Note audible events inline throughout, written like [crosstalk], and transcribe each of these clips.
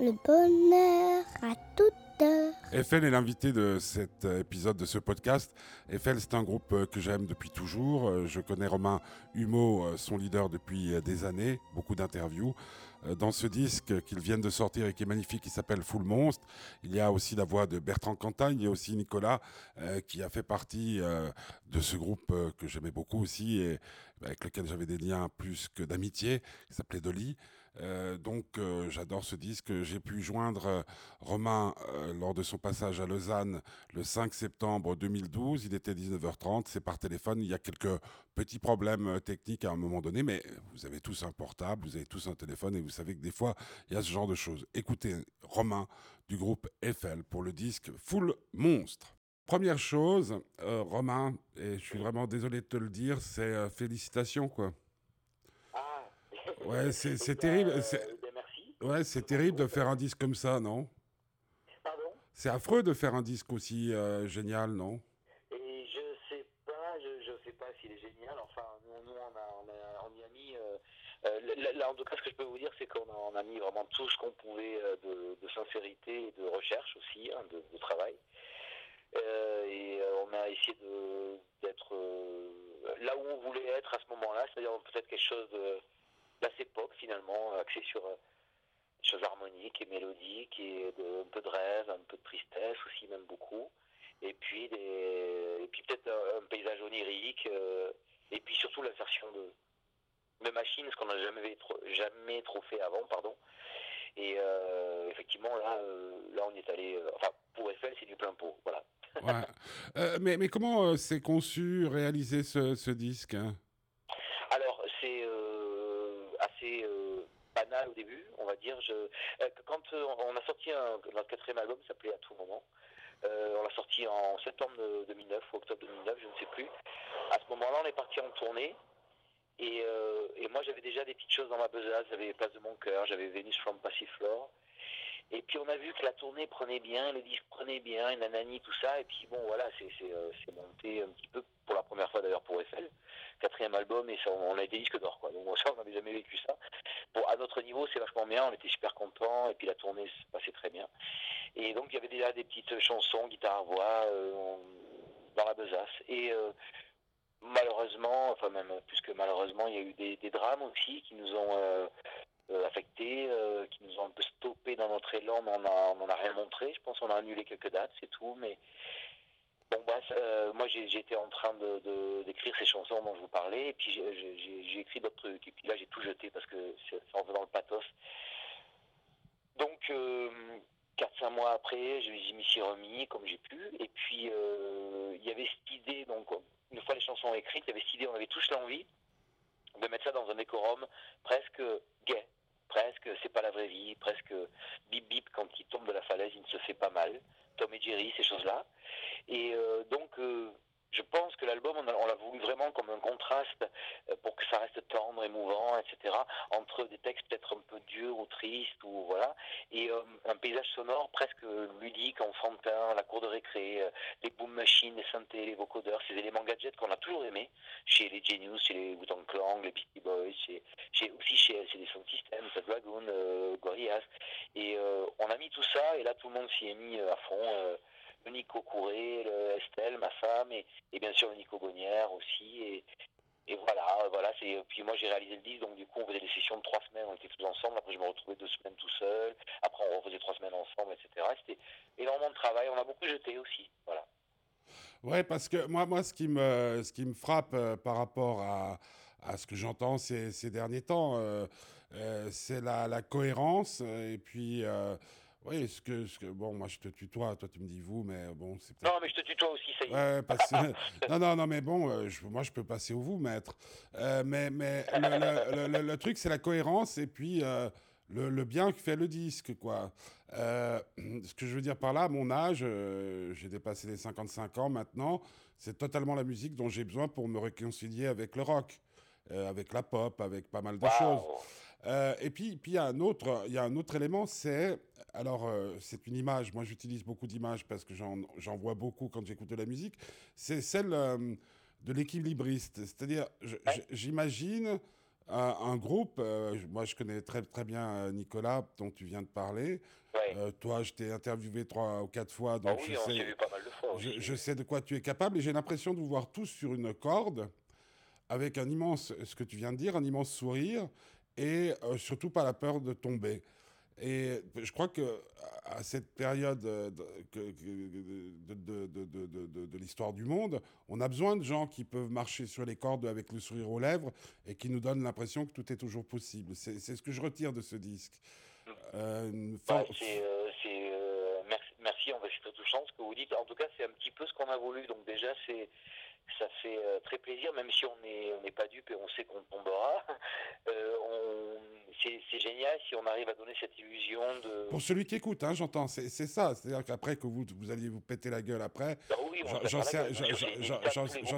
le bonheur à toute heure. Eiffel est l'invité de cet épisode de ce podcast. Eiffel, c'est un groupe euh, que j'aime depuis toujours. Euh, Je connais Romain Humeau, euh, son leader depuis des années, beaucoup d'interviews. Dans ce disque qu'ils viennent de sortir et qui est magnifique, qui s'appelle Full Monstre, il y a aussi la voix de Bertrand Cantagne, il y a aussi Nicolas qui a fait partie de ce groupe que j'aimais beaucoup aussi et avec lequel j'avais des liens plus que d'amitié, qui s'appelait Dolly. Euh, donc euh, j'adore ce disque. J'ai pu joindre euh, Romain lors de son passage à Lausanne le 5 septembre 2012. Il était 19h30, c'est par téléphone. Il y a quelques petits problèmes techniques à un moment donné, mais vous avez tous un portable, vous avez tous un téléphone et vous savez que des fois il y a ce genre de choses. Écoutez Romain du groupe Eiffel pour le disque Full Monstre. Première chose, Romain, et je suis vraiment désolé de te le dire, c'est félicitations quoi. Ouais, c'est terrible. Euh, ben, merci. Ouais, c'est terrible de faire un disque comme ça, non? Pardon? C'est affreux de faire un disque aussi euh, génial, non? Et je sais pas, je, sais pas s'il est génial. Enfin, nous, on, a, on, y a mis. Euh, là, en tout cas, ce que je peux vous dire, c'est qu'on a, mis vraiment tout ce qu'on pouvait de, sincérité et de recherche aussi, hein, de, travail. et on a essayé d'être là où on voulait être à ce moment-là, c'est-à-dire peut-être quelque chose de cette époque finalement, axée sur euh, choses harmoniques et mélodiques et un peu de rêve, un peu de tristesse aussi même beaucoup. Et puis des, puis peut-être un, paysage onirique euh, et puis surtout l'insertion de de machines, ce qu'on n'a jamais trop, jamais trop fait avant, pardon. Et euh, effectivement là, là on est allé, enfin pour Eiffel c'est du plein pot, voilà. mais, mais comment s'est conçu, réalisé ce, ce disque hein? Euh, quand euh, on a sorti notre quatrième album, s'appelait À tout moment. Euh, on l'a sorti en septembre 2009 ou octobre 2009, je ne sais plus. À ce moment-là, on est parti en tournée. Et, moi, j'avais déjà des petites choses dans ma besace. J'avais Place de mon cœur, j'avais Venus from Passiflore. Et puis on a vu que la tournée prenait bien, le disque prenait bien, nanani, tout ça. Et puis bon, voilà, c'est monté un petit peu pour la première fois d'ailleurs pour Eiffel quatrième album et on a été disque d'or quoi. Donc on n'avait jamais vécu ça. Bon à notre niveau c'est vachement bien, on était super contents et puis la tournée se passait très bien. Et donc il y avait déjà des petites chansons, guitare voix euh, dans la besace et euh, malheureusement, enfin même plus que malheureusement, il y a eu des, drames aussi qui nous ont euh, affectés, qui nous ont un peu stoppé dans notre élan, mais on n'en a rien montré. Je pense qu'on a annulé quelques dates, c'est tout, mais Bon, euh, moi été en train d'écrire de, ces chansons dont je vous parlais, et puis j'ai écrit d'autres trucs, et puis là j'ai tout jeté parce que ça en dans le pathos. Donc, euh, 4-5 mois après, je m'y suis remis comme j'ai pu, et puis euh, il y avait cette idée, donc une fois les chansons écrites, il y avait cette idée, on avait tous l'envie de mettre ça dans un décorum presque gay, presque c'est pas la vraie vie, presque bip bip quand il tombe de la falaise, il ne se fait pas mal. Tom et Jerry, ces choses-là. Et euh, donc, euh, je pense que l'album, on, l'a voulu vraiment comme un contraste euh, pour que ça reste tendre, émouvant, etc. Entre des textes peut-être un peu durs ou tristes, ou voilà, et un paysage sonore presque ludique, enfantin, la cour de récré, les boom machines, les synthés, les vocodeurs, ces éléments gadgets qu'on a toujours aimés chez les Genius, chez les wu Clan, les Beastie Boys, chez, aussi chez, les Sound System, Dragoon, Gorillaz. Et on a mis tout et là tout le monde s'y est mis à fond le Nico Couré, le Estelle, ma femme, et, bien sûr le Nico aussi. Et, et voilà, voilà. C'est puis moi j'ai réalisé le disque, donc du coup on faisait des sessions de trois semaines, on était tous ensemble. Après je me retrouvais deux semaines tout seul. Après on refaisait trois semaines ensemble, etc. C'était énormément de travail. On a beaucoup jeté aussi, voilà. Ouais, parce que moi, moi, ce qui me, ce qui me frappe euh, par rapport à, à ce que j'entends ces, derniers temps, euh, euh, c'est la, la, cohérence et puis oui, ce que, ce que, bon, moi je te tutoie, toi tu me dis vous, mais bon, c'est peut-être. Non, mais je te tutoie aussi, ça y est. Ouais, [laughs] parce... non, non, non, mais bon, euh, moi je peux passer au vous, maître. Euh, mais mais le, le, le, truc, c'est la cohérence et puis euh, le, bien que fait le disque, quoi. [clears throat] ce que je veux dire par là, à mon âge, j'ai dépassé les 55 ans maintenant, c'est totalement la musique dont j'ai besoin pour me réconcilier avec le rock, avec la pop, avec pas mal de choses. Euh, et puis, puis il y a un autre, il y a un autre élément, c'est alors euh, c'est une image. Moi, j'utilise beaucoup d'images parce que j'en vois beaucoup quand j'écoute de la musique. C'est celle euh, de l'équilibriste, c'est-à-dire j'imagine un groupe. moi, je connais très, très bien Nicolas, dont tu viens de parler. toi, je t'ai interviewé trois ou quatre fois, donc ah oui, je, on sais, s'est vu pas mal de fois je, aussi. je sais de quoi tu es capable et j'ai l'impression de vous voir tous sur une corde avec un immense, ce que tu viens de dire, un immense sourire et euh, surtout pas la peur de tomber. Et je crois que à cette période euh, de, de, de- de- l'histoire du monde, on a besoin de gens qui peuvent marcher sur les cordes avec le sourire aux lèvres et qui nous donnent l'impression que tout est toujours possible. C'est c'est ce que je retire de ce disque. Euh, Ouais, euh, euh, merci, merci, on va c'est très touchant ce que vous dites. En tout cas, c'est un petit peu ce qu'on a voulu. Donc déjà, c'est ça fait euh, très plaisir, même si on n'est on n'est pas dupe et on sait qu'on tombera. [laughs] Euh, on- c'est génial si on arrive à donner cette illusion de. Pour celui qui écoute, hein, j'entends, c'est ça. C'est-à-dire qu'après que vous, vous alliez vous péter la gueule après, Bah oui, j'en- sais-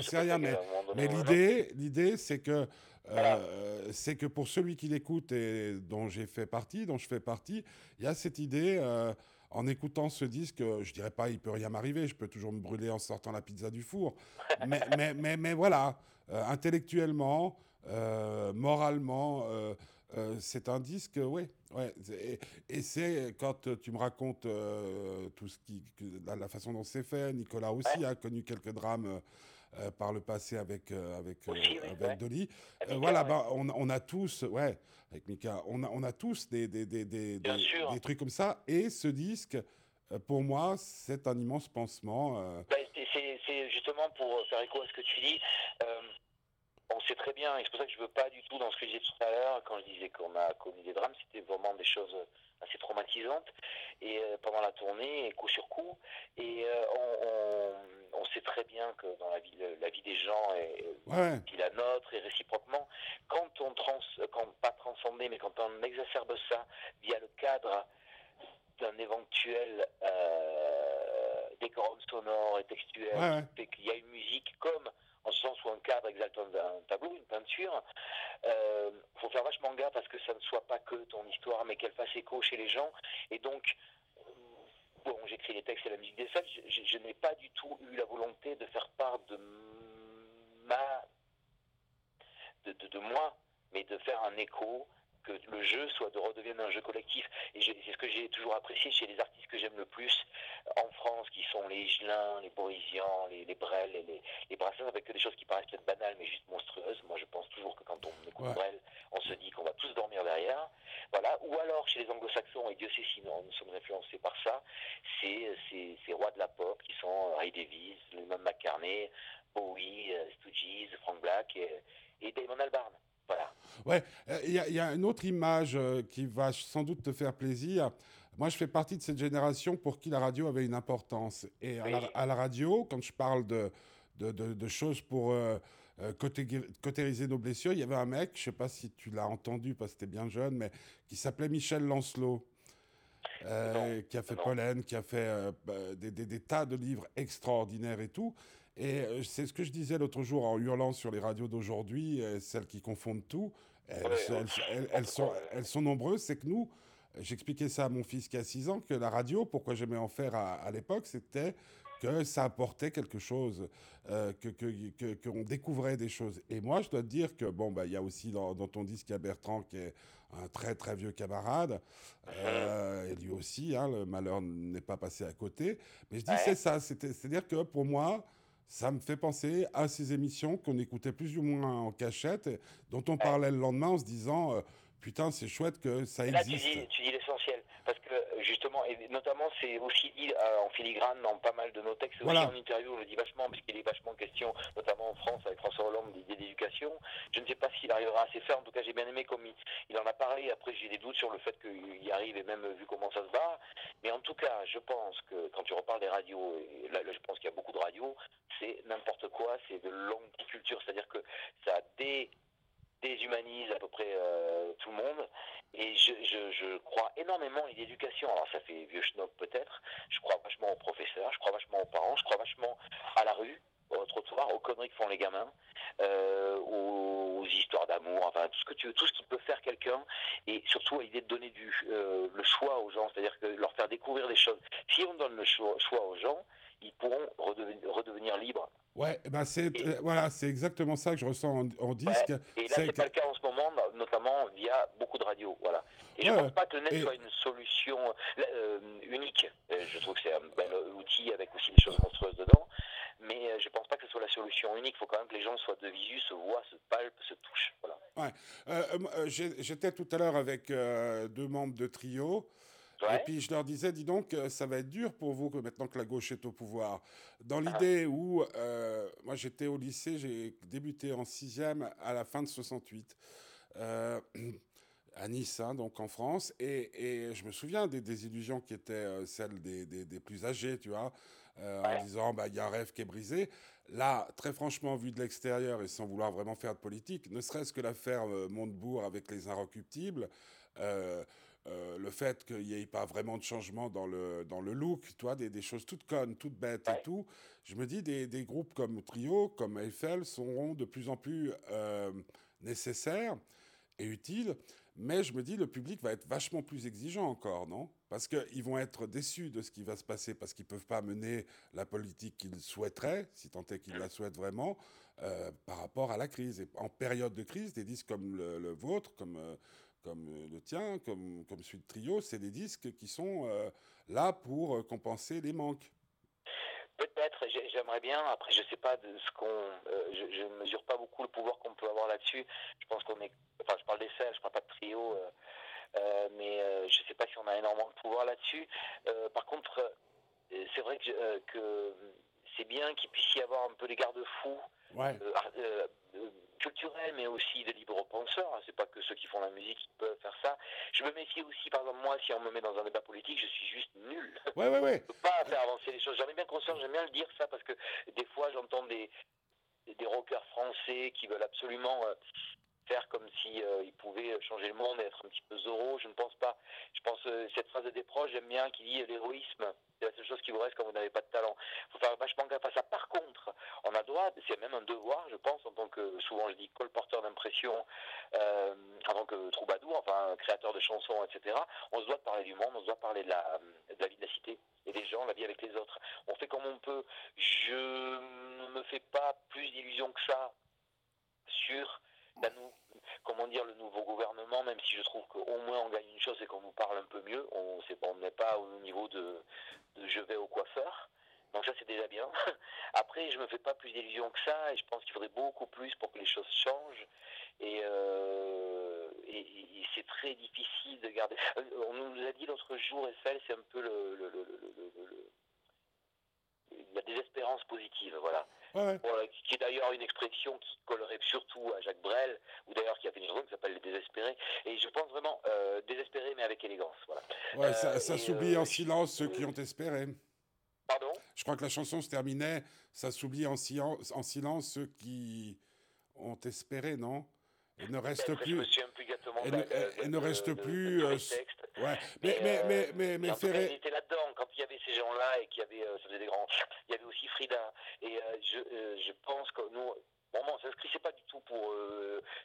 sais rien, Mais autre. l'idée, l'idée, c'est que, Voilà. euh, c'est que pour celui qui l'écoute et dont j'ai fait partie, dont je fais partie, il y a cette idée. euh, en écoutant ce disque, euh, je dirais pas, il peut rien m'arriver, je peux toujours me brûler en sortant la pizza du four. [laughs] mais, mais, mais, mais voilà, euh, intellectuellement, moralement, euh, euh, c'est un disque, ouais, ouais. Et, et c'est quand tu me racontes euh, tout ce qui, la, la façon dont c'est fait. Nicolas aussi a connu quelques drames euh, par le passé avec euh, avec euh, Aussi, oui, avec ouais. Dolly. Euh, Mika, voilà, ouais. bah, on, on a tous, ouais, avec Mika, on a on a tous des des des des, des- trucs comme ça. Et ce disque, euh, pour moi, c'est un immense pansement. euh, Bah, c'est justement pour faire écho à ce que tu dis. On sait très bien, et c'est pour ça que je veux pas du tout dans ce que je disais tout à l'heure, quand je disais qu'on a connu des drames, c'était vraiment des choses assez traumatisantes. Et euh, pendant la tournée, et coup sur coup, et euh, on, on- on sait très bien que dans la vie, la vie des gens est ouais, puis la nôtre et réciproquement, quand on trans, quand pas transcender, mais quand on exacerbe ça via le cadre d'un éventuel euh, décorum sonore et textuel, Ouais, ouais. fait qu'il y a une musique comme en ce sens où un cadre exalte un, tableau, une peinture, euh, faut faire vachement gaffe parce que ça ne soit pas que ton histoire, mais qu'elle fasse écho chez les gens. Et donc, euh, bon, j'écris les textes et la musique des fêtes, je, n'ai pas du tout eu la volonté de faire part de ma de, de, de moi, mais de faire un écho, que le jeu soit de redevienne un jeu collectif. Et c'est ce que j'ai toujours apprécié chez les artistes que j'aime le plus en France, qui sont les Higelin, les Borisian, les, les Brel, et les, les Brassens, avec des choses qui paraissent peut-être banales, mais juste monstrueuses. Moi, je pense toujours que quand on écoute Ouais. Brel, on se dit qu'on va tous dormir derrière. Voilà. Ou alors, chez les anglo-saxons, et Dieu sait si nous, nous sommes influencés par ça, c'est ces, ces rois de la pop qui sont Ray Davis, Lennon McCartney, Bowie, euh, Stooges, Frank Black et, et Damon Albarn. Voilà. Ouais, euh, il y, a- il y a une autre image euh, qui va sans doute te faire plaisir. Moi, je fais partie de cette génération pour qui la radio avait une importance. Et à, la, Oui. à la radio, quand je parle de, de, de- de choses pour euh, euh, cauté- cautériser nos blessures, il y avait un mec, je sais pas si tu l'as entendu parce que tu bien jeune, mais qui s'appelait Michel Lancelot. euh, qui a fait non. Pollen, qui a fait euh, bah, des, des- des tas de livres extraordinaires et tout. Et euh, c'est ce que je disais l'autre jour en hurlant sur les radios d'aujourd'hui, celles qui confondent tout. Elles, Ouais, elles- elles- elles sont, elles sont nombreuses. C'est que nous, j'expliquais ça à mon fils qui a 6 ans, que la radio, pourquoi j'aimais en faire à, à l'époque, c'était que ça apportait quelque chose, euh, que que- que- qu'on découvrait des choses. Et moi, je dois te dire que, bon, bah, il y a aussi dans, dans ton disque, il y a Bertrand qui est un très très vieux camarade, euh, et lui aussi, hein, le malheur n'est pas passé à côté. Mais je dis, Ouais. c'est ça, c'est-à-dire que pour moi, ça me fait penser à ces émissions qu'on écoutait plus ou moins en cachette, et dont on parlait le lendemain en se disant, euh, putain, c'est chouette que ça là, tu existe. dis, tu dis l'essentiel. Parce que, euh, justement, et notamment, c'est aussi dit euh, en filigrane dans pas mal de nos textes. Aussi Voilà. en interview, on le dit vachement, parce qu'il est vachement question, notamment en France, avec François Hollande, d'idées d'éducation. Je ne sais pas s'il arrivera à s'y faire. En tout cas, j'ai bien aimé comme il, il en a parlé. Après, j'ai des doutes sur le fait qu'il y arrive, et même vu comment ça se bat. Mais en tout cas, je pense que quand tu reparles des radios, et là, là, je pense qu'il y a beaucoup de radios, c'est n'importe quoi, c'est de l'anticulture. C'est-à-dire que ça dé déshumanise à peu près euh, tout le monde. Et je, crois énormément à l'éducation. Alors ça fait vieux schnock peut-être. Je crois vachement aux professeurs, je crois vachement aux parents, je crois vachement à la rue, au trottoir, aux conneries que font les gamins, euh, aux, histoires d'amour, enfin tout ce que tu veux, tout ce qui peut faire quelqu'un. Et surtout à l'idée de donner du, euh, le choix aux gens, c'est-à-dire que leur faire découvrir des choses. Si on donne le choix, aux gens, ils pourront redevenir libres. Ouais, ben c'est euh, voilà, c'est exactement ça que je ressens en, en disque. Ouais. Et là, C'est pas le cas en ce moment, no- notamment via beaucoup de radios. Voilà. Et je Ouais, pense ouais. pas que le net Et- soit une solution euh, unique. Euh, je trouve que c'est un bel outil avec aussi des choses monstrueuses dedans. Mais je pense pas que ce soit la solution unique. Il faut quand même que les gens soient de visu, se voient, se palpent, se touchent. Voilà. Euh, j'ai- J'étais tout à l'heure avec deux membres de trio. Et puis je leur disais, dis donc, euh, ça va être dur pour vous que maintenant que la gauche est au pouvoir. Dans Ah. l'idée où, euh, moi j'étais au lycée, j'ai débuté en sixième à la fin de 68, euh, [clears throat] à Nice, hein, donc en France. Et, et je me souviens des désillusions qui étaient euh, celles des, des- des plus âgés, tu vois, euh, en disant, bah, il y a un rêve qui est brisé. Là, très franchement, vu de l'extérieur et sans vouloir vraiment faire de politique, ne serait-ce que l'affaire euh, Montebourg avec les inrecuptibles, euh, le fait qu'il n'y ait pas vraiment de changement dans le, dans le look, tu vois, des, des choses toutes connes, toutes bêtes Ouais. et tout, je me dis, des, des groupes comme Trio, comme Eiffel, seront de plus en plus euh, nécessaires et utiles. Mais je me dis, le public va être vachement plus exigeant encore, non? Parce qu'ils vont être déçus de ce qui va se passer, parce qu'ils ne peuvent pas mener la politique qu'ils souhaiteraient, si tant est qu'ils la souhaitent vraiment, euh, par rapport à la crise. Et en période de crise, des disques comme le, le vôtre, comme, comme euh, le tien, comme, comme celui de Trio, c'est des disques qui sont euh, là pour euh, compenser les manques. Peut-être, j'ai- j'aimerais bien. Après, je sais pas de ce qu'on. euh, je, ne mesure pas beaucoup le pouvoir qu'on peut avoir là-dessus. Je pense qu'on est. Enfin, je parle d'essai, je parle pas de trio. euh, mais je sais pas si on a énormément de pouvoir là-dessus. Par contre, c'est vrai que, c'est bien qu'il puisse y avoir un peu les garde-fous Ouais. euh, euh, culturels, mais aussi des libres penseurs. hein. C'est pas que ceux qui font la musique qui peuvent faire ça. Je me méfie aussi, par exemple, moi, si on me met dans un débat politique, je suis juste nul Ouais, ouais, ouais. peut pas faire avancer les choses. J'en ai bien conscience, j'aime bien le dire ça parce que des fois j'entends des, des rockers français qui veulent absolument euh, faire comme si euh, ils pouvaient changer le monde et être un petit peu Zorro. Je ne pense pas. Je pense euh, cette phrase de Desproges, j'aime bien, qui dit l'héroïsme, c'est la seule chose qui vous reste quand vous n'avez pas de talent. Il faut faire vachement gaffe à ça. Par contre, on a droit, c'est même un devoir, je pense, en tant que souvent je dis colporteur d'impression, euh, en tant que troubadour, enfin créateur de chansons, etc. On se doit de parler du monde, on se doit parler de la, de la vie de la cité et des gens, la vie avec les autres. On fait comme on peut. Je ne me fais pas plus d'illusions que ça sur la nou- comment dire, le nouveau gouvernement, même si je trouve qu'au moins on gagne une chose, c'est qu'on nous parle un peu mieux. On n'est pas au niveau de, de je vais au coiffeur. Donc ça c'est déjà bien. [laughs] Après je me fais pas plus d'illusions que ça et je pense qu'il faudrait beaucoup plus pour que les choses changent. Et, euh, et c'est très difficile de garder. Euh, On nous a dit l'autre jour, Eiffel, c'est un peu le, le- le- le- le- le- la désespérance positive, voilà. Ouais, ouais. Voilà, qui est d'ailleurs une expression qui collerait surtout à Jacques Brel, ou d'ailleurs qui a fait une chanson qui s'appelle Les Désespérés. Et je pense vraiment euh, désespéré mais avec élégance. Voilà. Ouais, ça, Euh, ça et, s'oublie euh, en silence ceux qui ont espéré. Pardon? Je crois que la chanson se terminait, ça s'oublie en, silence- en silence ceux qui ont espéré, non? Il ne reste plus. Et ne- et reste plus, euh. Ouais, mais, mais, mais, mais, mais cas, Ferré- gens-là et qu'il y avait, euh, ça faisait des grands. Il y avait aussi Frida. Et euh, je, euh, je pense que nous, bon, bon, ça s'inscrit, c'est pas du tout pour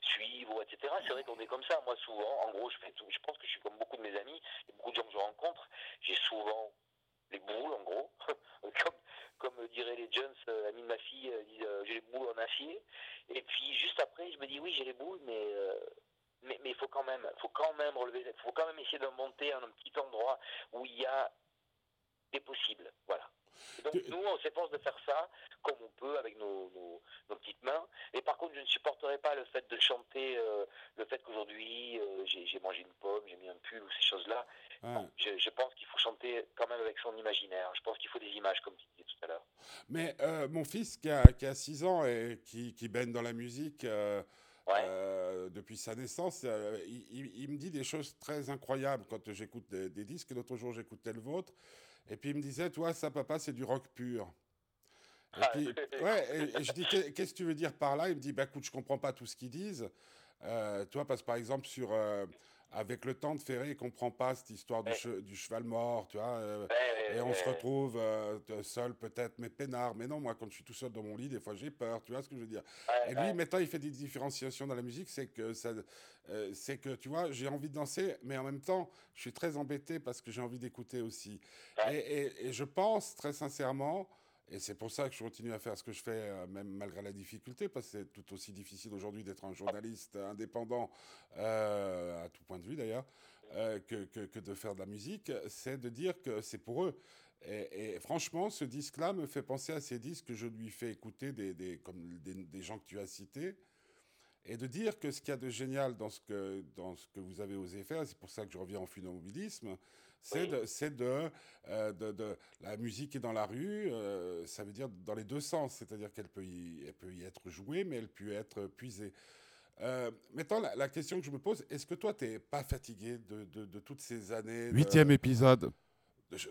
suivre, etc. C'est vrai qu'on est comme ça. Moi, souvent, en gros, je fais tout. Je pense que je suis comme beaucoup de mes amis et beaucoup de gens que je rencontre. J'ai souvent les boules, en gros. [laughs] comme, comme diraient les jeunes, euh, amis de ma fille, j'ai les boules en acier. Et puis juste après, je me dis oui, j'ai les boules, mais euh, mais il faut quand même, faut quand même relever, faut quand même essayer de monter à un petit endroit où il y a des possibles, voilà. Et donc nous, on s'efforce de faire ça comme on peut avec nos, nos, nos petites mains. Et par contre, je ne supporterai pas le fait de chanter, euh, le fait qu'aujourd'hui euh, j'ai mangé une pomme, j'ai mis un pull ou ces choses-là. Non, je, je pense qu'il faut chanter quand même avec son imaginaire. Je pense qu'il faut des images, comme tu disais tout à l'heure. Mais euh, mon fils qui a, qui a 6 ans et qui, qui baigne dans la musique Ouais. euh, depuis sa naissance, euh, il, il- il me dit des choses très incroyables quand j'écoute des, des disques. L'autre jour, j'écoutais le vôtre. Et puis il me disait, toi, ça, papa, c'est du rock pur. Et Ah, puis, [laughs] ouais, et, et je dis, Qu'est- qu'est-ce que tu veux dire par là? Il me dit, bah écoute, je comprends pas tout ce qu'ils disent. Euh, tu vois, parce que par exemple, sur, euh, avec le temps de Ferré, il comprend pas cette histoire du, Ouais. che- du cheval mort, tu vois. euh, Ouais, et on se retrouve euh, seul peut-être, mais peinard. Mais non, moi, quand je suis tout seul dans mon lit, des fois, j'ai peur. Tu vois ce que je veux dire Et lui, maintenant, il fait des différenciations dans la musique. C'est que, ça, euh, c'est que, tu vois, j'ai envie de danser, mais en même temps, je suis très embêté parce que j'ai envie d'écouter aussi. Ouais. Et, et- et je pense très sincèrement, Et c'est pour ça que je continue à faire ce que je fais, euh, même malgré la difficulté, parce que c'est tout aussi difficile aujourd'hui d'être un journaliste indépendant, euh, à tout point de vue d'ailleurs, euh, que, que, de faire de la musique, c'est de dire que c'est pour eux. Et, franchement, ce disque-là me fait penser à ces disques que je lui fais écouter, des, des comme des, gens que tu as cités, et de dire que ce qu'il y a de génial dans ce que, dans ce que vous avez osé faire, c'est pour ça que je reviens en philomobile,isme c'est oui. de, de, euh, de, de, la musique est dans la rue, euh, ça veut dire dans les deux sens, c'est-à-dire qu'elle peut, y, elle peut y être jouée, mais elle peut être puisée. Euh, maintenant, la, la, question que je me pose, est-ce que toi, tu n'es pas fatigué de, de, de, toutes ces années Huitième épisode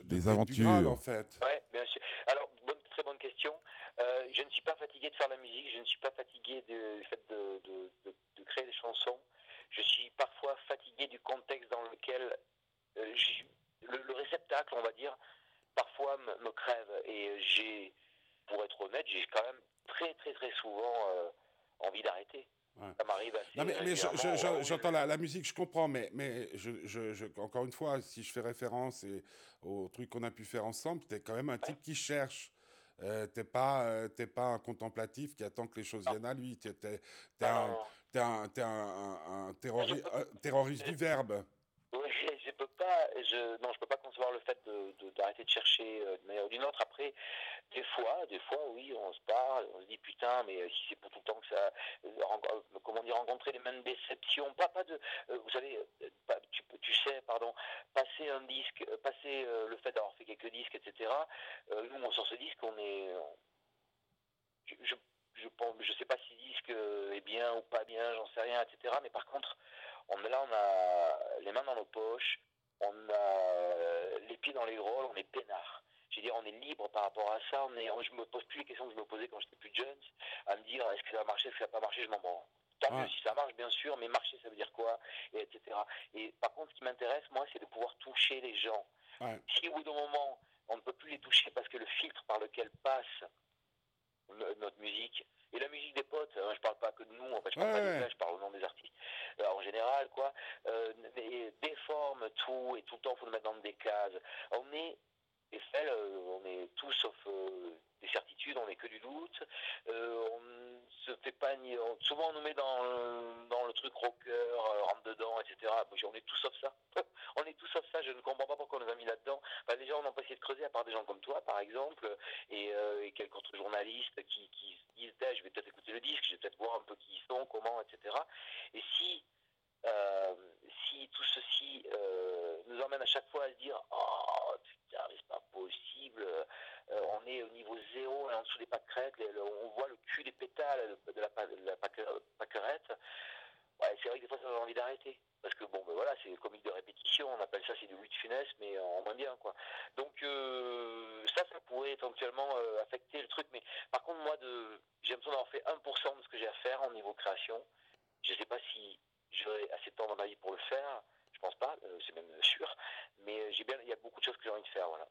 des aventures. Graal, en fait? Oui, bien sûr. Alors, bonne, très bonne question. Euh, je ne suis pas fatigué de faire la musique, je ne suis pas fatigué du fait de, de, créer des chansons. Je suis parfois fatigué du contexte dans lequel euh, le, le, réceptacle, on va dire, parfois me, me crève. Et j'ai, pour être honnête, j'ai quand même très très très souvent euh, envie d'arrêter. Ouais. Ça m'arrive assez. Non, mais, mais j'entends je, je, la, la, musique, je comprends, mais, mais je, encore une fois, si je fais référence et, au truc qu'on a pu faire ensemble, tu es quand même un type qui cherche. Euh, t'es pas, euh, t'es pas un contemplatif qui attend que les choses viennent à lui. T'es, t'es, t'es un, t'es un, t'es un, un terroriste du verbe. Oui, je peux pas, je, non, je peux pas concevoir le fait de, de, d'arrêter de chercher euh, d'une manière ou d'une autre. Après, des fois, des fois, oui, on se parle, on se dit putain, mais si c'est pour tout le temps que ça, euh, comment dire, rencontrer les mêmes déceptions, pas, pas de, euh, vous savez, tu, sais, pardon, passer un disque, passer euh, le fait d'avoir fait quelques disques, etc. Euh, nous, on sort ce disque, on est, je, je, je, sais pas si disque est bien ou pas bien, j'en sais rien, etc. Mais par contre, on là, on a les mains dans nos poches, on a les pieds dans les rôles, on est peinard. Je veux dire, on est libre par rapport à ça. On est, je me pose plus les questions que je me posais quand j'étais plus jeune, à me dire est-ce que ça va marcher, est-ce que ça va pas marcher, je m'en branle. Tant mieux si ça marche, bien sûr, mais marcher, ça veut dire quoi, et etc. Et par contre, ce qui m'intéresse, moi, c'est de pouvoir toucher les gens. Ouais. Si au bout d'un moment, on ne peut plus les toucher parce que le filtre par lequel passe notre musique, et la musique des potes, hein, je parle pas que de nous, en fait, je parle ouais, pas ouais. des gars, je parle au nom des artistes. Alors, en général, quoi, euh, déforme tout et tout le temps, faut le mettre dans des cases. On est, Eiffel, euh, on est tout sauf euh, des certitudes, on n'est que du doute. Euh, on se fait pas ni, on, nous met dans, le, dans le truc rocker, euh, rentre dedans, etc. On est tout sauf ça. [laughs] on est tout sauf ça. Je ne comprends pas pourquoi on nous a mis là-dedans. Enfin, déjà, on n'a pas essayé de creuser, à part des gens comme toi, par exemple, et, euh, quelques autres journalistes qui, qui se disent, je vais peut-être écouter le disque, je vais peut-être voir un peu qui ils sont, comment, etc. Et si euh, si tout ceci euh, nous emmène à chaque fois à se dire oh putain mais c'est pas possible euh, on au niveau zéro en dessous des pâquerettes on voit le cul des pétales de la, de c'est vrai que des fois ça donne envie d'arrêter parce que bon ben voilà c'est comique de répétition on appelle ça c'est du Louis de Funès mais en moins bien quoi donc euh, ça ça pourrait éventuellement euh, affecter le truc mais par contre moi j'ai l'impression d'avoir fait 1% de ce que j'ai à faire en niveau création je sais pas si j'aurai assez de temps dans ma vie pour le faire. Je pense pas, euh, c'est même sûr. Mais j'ai bien, il y a beaucoup de choses que j'ai envie de faire, voilà.